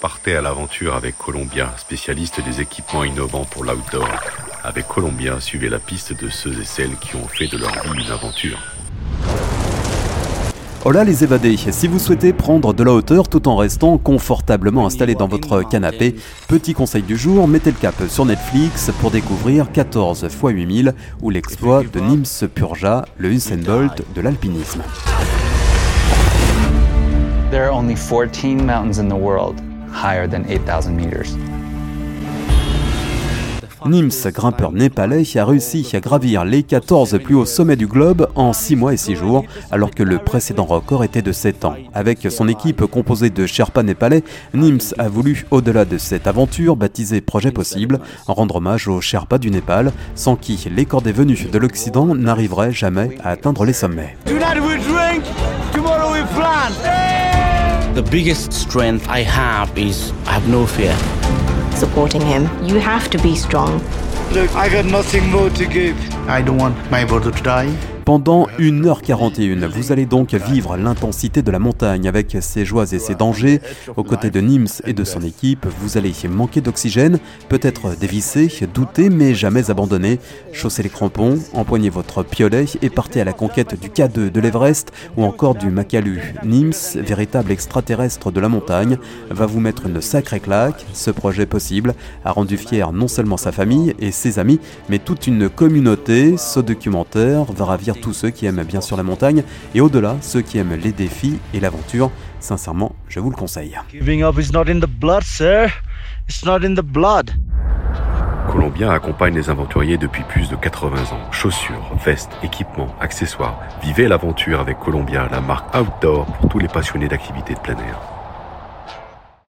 Partez à l'aventure avec Columbia, spécialiste des équipements innovants pour l'outdoor. Avec Columbia, suivez la piste de ceux et celles qui ont fait de leur vie une aventure. Hola les évadés, si vous souhaitez prendre de la hauteur tout en restant confortablement installé dans votre canapé, petit conseil du jour, mettez le cap sur Netflix pour découvrir 14 x 8000 ou l'exploit de Nims Purja, le Usain Bolt de l'alpinisme. There are only 14 mountains in the world higher than 8,000 meters. Nims, grimpeur népalais, a réussi à gravir les 14 plus hauts sommets du globe en 6 mois et 6 jours, alors que le précédent record était de 7 ans. Avec son équipe composée de Sherpas népalais, Nims a voulu, au-delà de cette aventure baptisée Projet Possible, rendre hommage aux Sherpas du Népal, sans qui les corps des venus de l'Occident n'arriveraient jamais à atteindre les sommets. The biggest strength I have is I have no fear. Supporting him, you have to be strong. Look, I got nothing more to give. I don't want my brother to die. Pendant 1h41, vous allez donc vivre l'intensité de la montagne avec ses joies et ses dangers. Aux côtés de Nims et de son équipe, vous allez manquer d'oxygène, peut-être dévisser, douter, mais jamais abandonner. Chaussez les crampons, empoignez votre piolet et partez à la conquête du K2 de l'Everest ou encore du Makalu. Nims, véritable extraterrestre de la montagne, va vous mettre une sacrée claque. Ce projet possible a rendu fier non seulement sa famille et ses amis, mais toute une communauté. Ce documentaire va ravir tous ceux qui aiment bien sûr la montagne et au-delà ceux qui aiment les défis et l'aventure. Sincèrement, je vous le conseille. Giving up is not in the blood, sir. It's not in the blood. Columbia accompagne les aventuriers depuis plus de 80 ans. Chaussures, vestes, équipements, accessoires. Vivez l'aventure avec Columbia, la marque outdoor pour tous les passionnés d'activités de plein air.